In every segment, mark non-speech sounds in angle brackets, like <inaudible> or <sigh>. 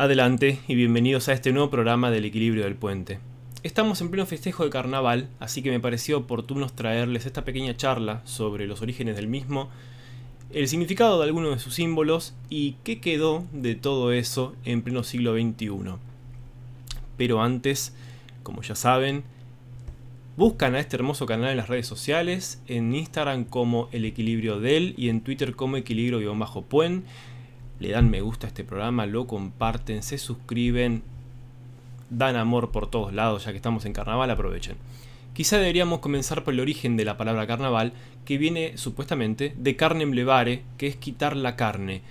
Adelante y bienvenidos a este nuevo programa del equilibrio del puente. Estamos en pleno festejo de carnaval, así que me pareció oportuno traerles esta pequeña charla sobre los orígenes del mismo, el significado de algunos de sus símbolos y qué quedó de todo eso en pleno siglo XXI. Pero antes, como ya saben, buscan a este hermoso canal en las redes sociales, en Instagram como El Equilibrio Del y en Twitter como Equilibrio-Puen le dan me gusta a este programa, lo comparten, se suscriben, dan amor por todos lados, ya que estamos en carnaval, aprovechen. Quizá deberíamos comenzar por el origen de la palabra carnaval, que viene supuestamente de carnem levare, que es quitar la carne.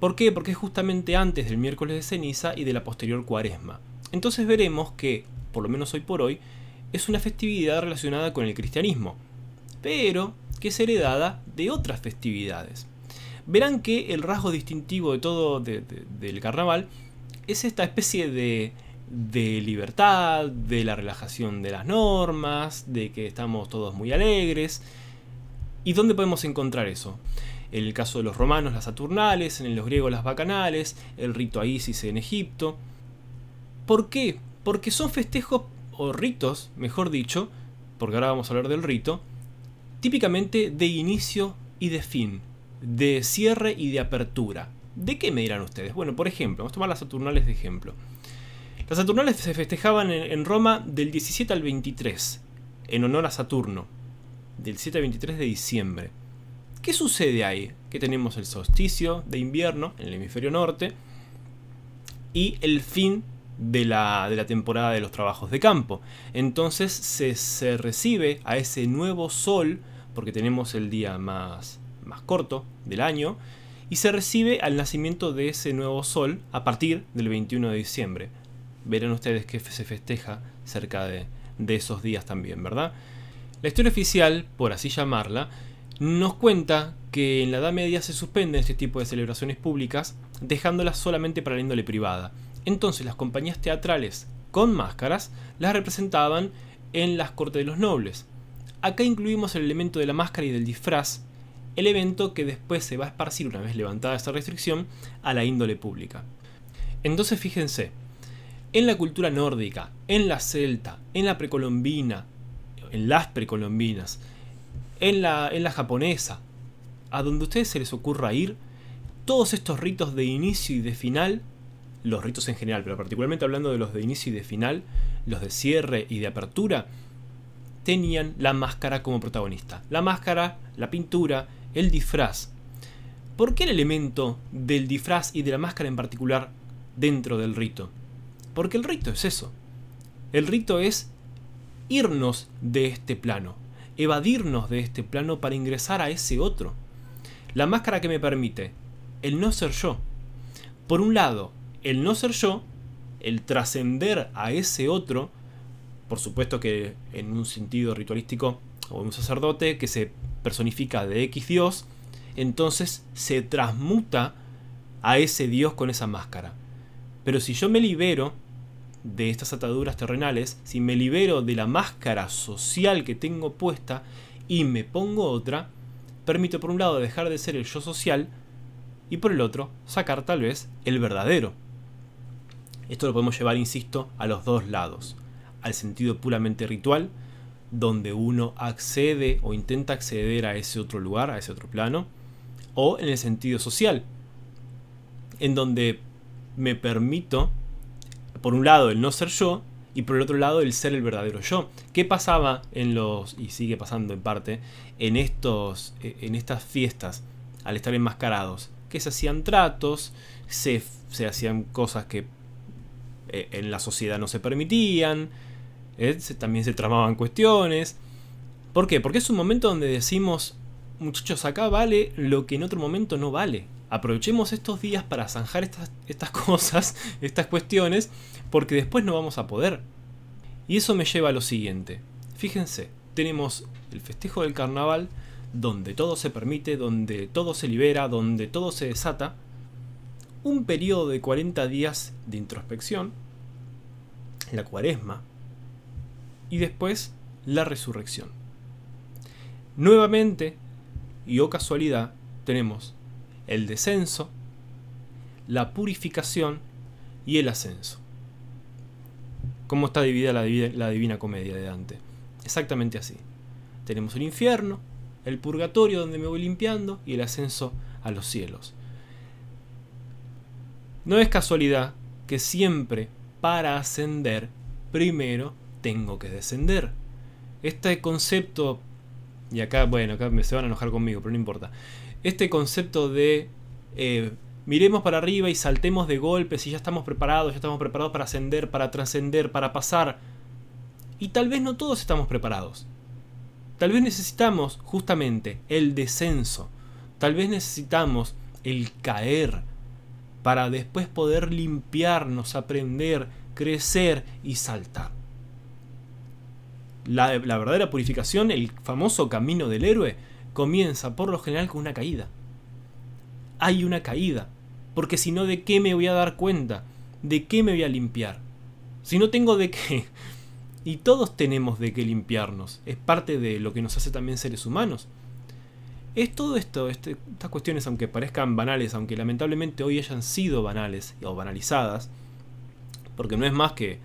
¿Por qué? Porque es justamente antes del miércoles de ceniza y de la posterior cuaresma. Entonces veremos que, por lo menos hoy por hoy, es una festividad relacionada con el cristianismo, pero que es heredada de otras festividades verán que el rasgo distintivo de todo del carnaval es esta especie de, de libertad, de la relajación de las normas, de que estamos todos muy alegres. ¿Y dónde podemos encontrar eso? En el caso de los romanos, las Saturnales, en los griegos, las Bacanales, el rito a Isis en Egipto. ¿Por qué? Porque son festejos, o ritos, mejor dicho, porque ahora vamos a hablar del rito, típicamente de inicio y de fin de cierre y de apertura. ¿De qué me dirán ustedes? Bueno, por ejemplo, vamos a tomar las Saturnales de ejemplo. Las Saturnales se festejaban en, Roma del 17 al 23, en honor a Saturno, del 7 al 23 de diciembre. ¿Qué sucede ahí? Que tenemos el solsticio de invierno en el hemisferio norte y el fin de la, de la temporada de los trabajos de campo. Entonces se, se recibe a ese nuevo sol, porque tenemos el día más, más corto del año y se recibe al nacimiento de ese nuevo sol a partir del 21 de diciembre. Verán ustedes que se festeja cerca de, esos días también, ¿verdad? La historia oficial, por así llamarla, nos cuenta que en la Edad Media se suspenden este tipo de celebraciones públicas, dejándolas solamente para la índole privada. Entonces las compañías teatrales con máscaras las representaban en las cortes de los nobles. Acá incluimos el elemento de la máscara y del disfraz, el evento que después se va a esparcir una vez levantada esta restricción a la índole pública. Entonces fíjense, en la cultura nórdica, en la celta, en la precolombina, en las precolombinas, en la, en la japonesa, a donde a ustedes se les ocurra ir, todos estos ritos de inicio y de final, los ritos en general, pero particularmente hablando de los de inicio y de final, los de cierre y de apertura, tenían la máscara como protagonista. La máscara, la pintura, el disfraz. ¿Por qué el elemento del disfraz y de la máscara en particular dentro del rito? Porque el rito es eso. El rito es irnos de este plano, evadirnos de este plano para ingresar a ese otro. La máscara que me permite el no ser yo. Por un lado, el no ser yo, el trascender a ese otro, por supuesto que en un sentido ritualístico o un sacerdote que se personifica de X Dios, entonces se transmuta a ese Dios con esa máscara. Pero si yo me libero de estas ataduras terrenales, si me libero de la máscara social que tengo puesta y me pongo otra, permito por un lado dejar de ser el yo social y por el otro sacar tal vez el verdadero. Esto lo podemos llevar, insisto, a los dos lados, al sentido puramente ritual, donde uno accede o intenta acceder a ese otro lugar, a ese otro plano, o en el sentido social, en donde me permito, por un lado, el no ser yo, y por el otro lado, el ser el verdadero yo. ¿Qué pasaba en los, y sigue pasando en parte, en, estos, en estas fiestas, al estar enmascarados? Que se hacían tratos, se, se hacían cosas que eh, en la sociedad no se permitían, ¿eh? también se tramaban cuestiones. ¿Por qué? Porque es un momento donde decimos, muchachos, acá vale lo que en otro momento no vale. Aprovechemos estos días para zanjar estas, estas <laughs> cosas, estas cuestiones, porque después no vamos a poder. Y eso me lleva a lo siguiente. Fíjense, tenemos el festejo del carnaval, donde todo se permite, donde todo se libera, donde todo se desata. Un periodo de 40 días de introspección, la cuaresma, y después la resurrección. Nuevamente, y o oh casualidad, tenemos el descenso, la purificación y el ascenso. ¿Cómo está dividida la, la divina comedia de Dante? Exactamente así. Tenemos el infierno, el purgatorio donde me voy limpiando y el ascenso a los cielos. No es casualidad que siempre para ascender primero tengo que descender. Este concepto, y acá, bueno, acá me se van a enojar conmigo, pero no importa. Este concepto de eh, miremos para arriba y saltemos de golpe si ya estamos preparados, ya estamos preparados para ascender, para trascender, para pasar. Y tal vez no todos estamos preparados. Tal vez necesitamos justamente el descenso. Tal vez necesitamos el caer para después poder limpiarnos, aprender, crecer y saltar. La, verdadera purificación, el famoso camino del héroe, comienza por lo general con una caída. Hay una caída, porque si no, ¿de qué me voy a dar cuenta? ¿De qué me voy a limpiar? Si no tengo de qué. Y todos tenemos de qué limpiarnos. Es parte de lo que nos hace también seres humanos. Es todo esto, este, estas cuestiones, aunque parezcan banales, aunque lamentablemente hoy hayan sido banales o banalizadas, porque no es más que,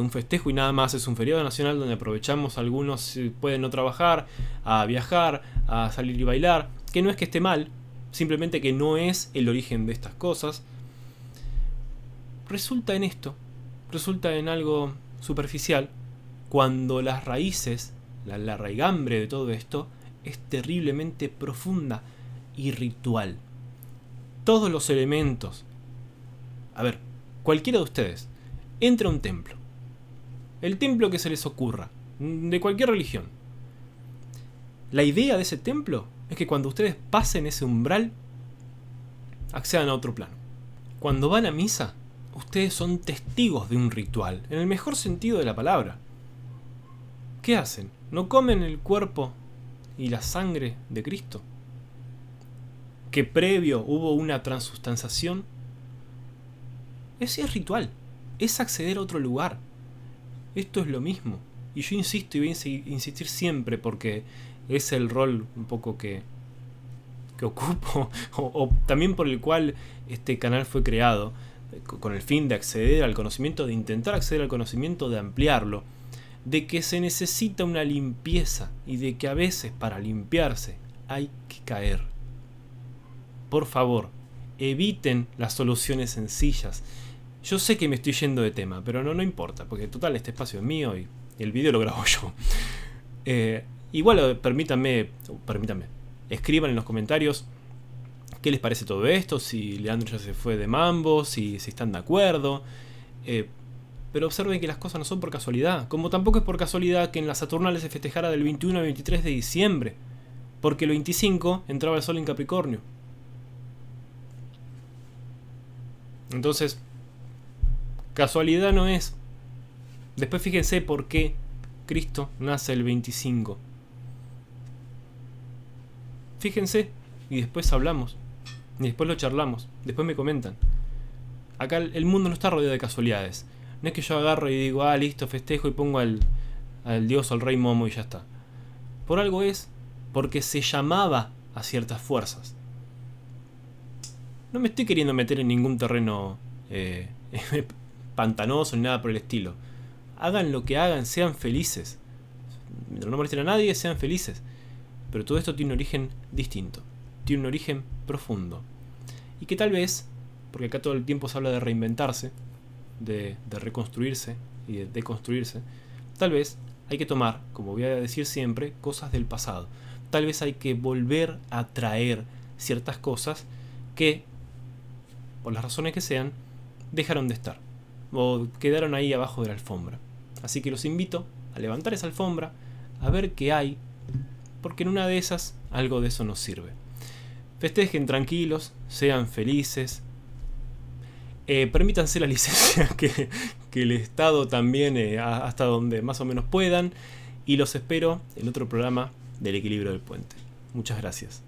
un festejo y nada más, es un feriado nacional donde aprovechamos algunos pueden no trabajar, a viajar, a salir y bailar, que no es que esté mal, simplemente que no es el origen de estas cosas, resulta en esto, resulta en algo superficial, cuando las raíces, la, la raigambre de todo esto, es terriblemente profunda y ritual. Todos los elementos. A ver, cualquiera de ustedes, entra a un templo. El templo que se les ocurra, de cualquier religión. La idea de ese templo es que cuando ustedes pasen ese umbral, accedan a otro plano. Cuando van a misa, ustedes son testigos de un ritual, en el mejor sentido de la palabra. ¿Qué hacen? ¿No comen el cuerpo y la sangre de Cristo? ¿Que previo hubo una transustanciación? Ese es ritual, es acceder a otro lugar. Esto es lo mismo. Y yo insisto y voy a insistir siempre porque es el rol un poco que, que ocupo, <laughs> o, también por el cual este canal fue creado, con el fin de acceder al conocimiento, de intentar acceder al conocimiento, de ampliarlo, de que se necesita una limpieza y de que a veces para limpiarse hay que caer. Por favor, eviten las soluciones sencillas. Yo sé que me estoy yendo de tema, pero no, no importa, porque total este espacio es mío y el vídeo lo grabo <laughs> yo. Eh, Igual permítanme, permítanme, escriban en los comentarios qué les parece todo esto, si Leandro ya se fue de mambo, si, si están de acuerdo. Eh, pero observen que las cosas no son por casualidad, como tampoco es por casualidad que en las Saturnales se festejara del 21 al 23 de diciembre, porque el 25 entraba el sol en Capricornio. Entonces, casualidad no es. Después fíjense por qué Cristo nace el 25. Fíjense, y después hablamos, y después lo charlamos, después me comentan. Acá el mundo no está rodeado de casualidades. No es que yo agarro y digo, ah, listo, festejo y pongo al, al dios, al rey Momo y ya está. Por algo es, porque se llamaba a ciertas fuerzas. No me estoy queriendo meter en ningún terreno eh, <laughs> pantanoso ni nada por el estilo. Hagan lo que hagan, sean felices. Mientras no molesten a nadie, sean felices. Pero todo esto tiene un origen distinto, tiene un origen profundo. Y que tal vez, porque acá todo el tiempo se habla de reinventarse, de, reconstruirse y de deconstruirse, tal vez hay que tomar, como voy a decir siempre, cosas del pasado. Tal vez hay que volver a traer ciertas cosas que, por las razones que sean, dejaron de estar o quedaron ahí abajo de la alfombra. Así que los invito a levantar esa alfombra, a ver qué hay porque en una de esas algo de eso nos sirve. Festejen tranquilos, sean felices, eh, permítanse la <laughs> licencia que, el Estado también eh, hasta donde más o menos puedan y los espero en otro programa del equilibrio del puente. Muchas gracias.